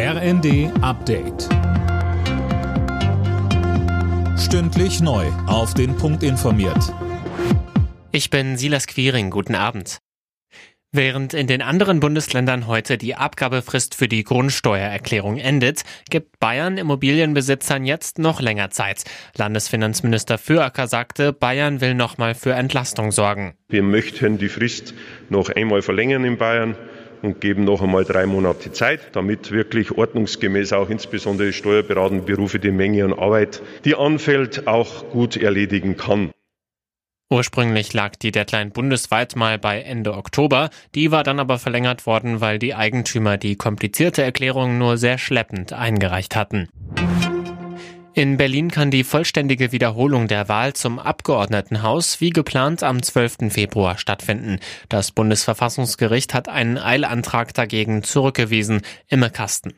RND Update. Stündlich neu. Auf den Punkt informiert. Ich bin Silas Quiring. Guten Abend. Während in den anderen Bundesländern heute die Abgabefrist für die Grundsteuererklärung endet, gibt Bayern Immobilienbesitzern jetzt noch länger Zeit. Landesfinanzminister Füracker sagte, Bayern will nochmal für Entlastung sorgen. Wir möchten die Frist noch einmal verlängern in Bayern und geben noch einmal drei Monate Zeit, damit wirklich ordnungsgemäß auch insbesondere steuerberatende Berufe die Menge an Arbeit, die anfällt, auch gut erledigen kann. Ursprünglich lag die Deadline bundesweit mal bei Ende Oktober, die war dann aber verlängert worden, weil die Eigentümer die komplizierte Erklärung nur sehr schleppend eingereicht hatten. In Berlin kann die vollständige Wiederholung der Wahl zum Abgeordnetenhaus wie geplant am 12. Februar stattfinden. Das Bundesverfassungsgericht hat einen Eilantrag dagegen zurückgewiesen. Imme Kasten.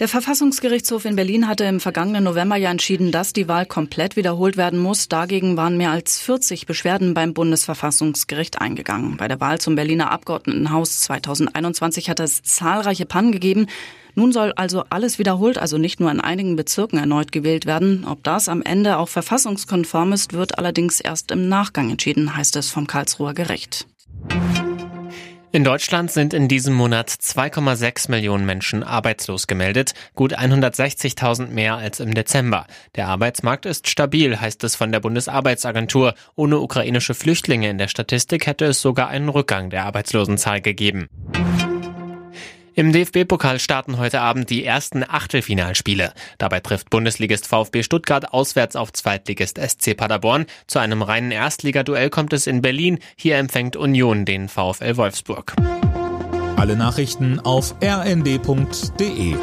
Der Verfassungsgerichtshof in Berlin hatte im vergangenen November ja entschieden, dass die Wahl komplett wiederholt werden muss. Dagegen waren mehr als 40 Beschwerden beim Bundesverfassungsgericht eingegangen. Bei der Wahl zum Berliner Abgeordnetenhaus 2021 hat es zahlreiche Pannen gegeben. Nun soll also alles wiederholt, also nicht nur in einigen Bezirken erneut gewählt werden. Ob das am Ende auch verfassungskonform ist, wird allerdings erst im Nachgang entschieden, heißt es vom Karlsruher Gericht. In Deutschland sind in diesem Monat 2,6 Millionen Menschen arbeitslos gemeldet, gut 160.000 mehr als im Dezember. Der Arbeitsmarkt ist stabil, heißt es von der Bundesarbeitsagentur. Ohne ukrainische Flüchtlinge in der Statistik hätte es sogar einen Rückgang der Arbeitslosenzahl gegeben. Im DFB-Pokal starten heute Abend die ersten Achtelfinalspiele. Dabei trifft Bundesligist VfB Stuttgart auswärts auf Zweitligist SC Paderborn. Zu einem reinen Erstligaduell kommt es in Berlin. Hier empfängt Union den VfL Wolfsburg. Alle Nachrichten auf rnd.de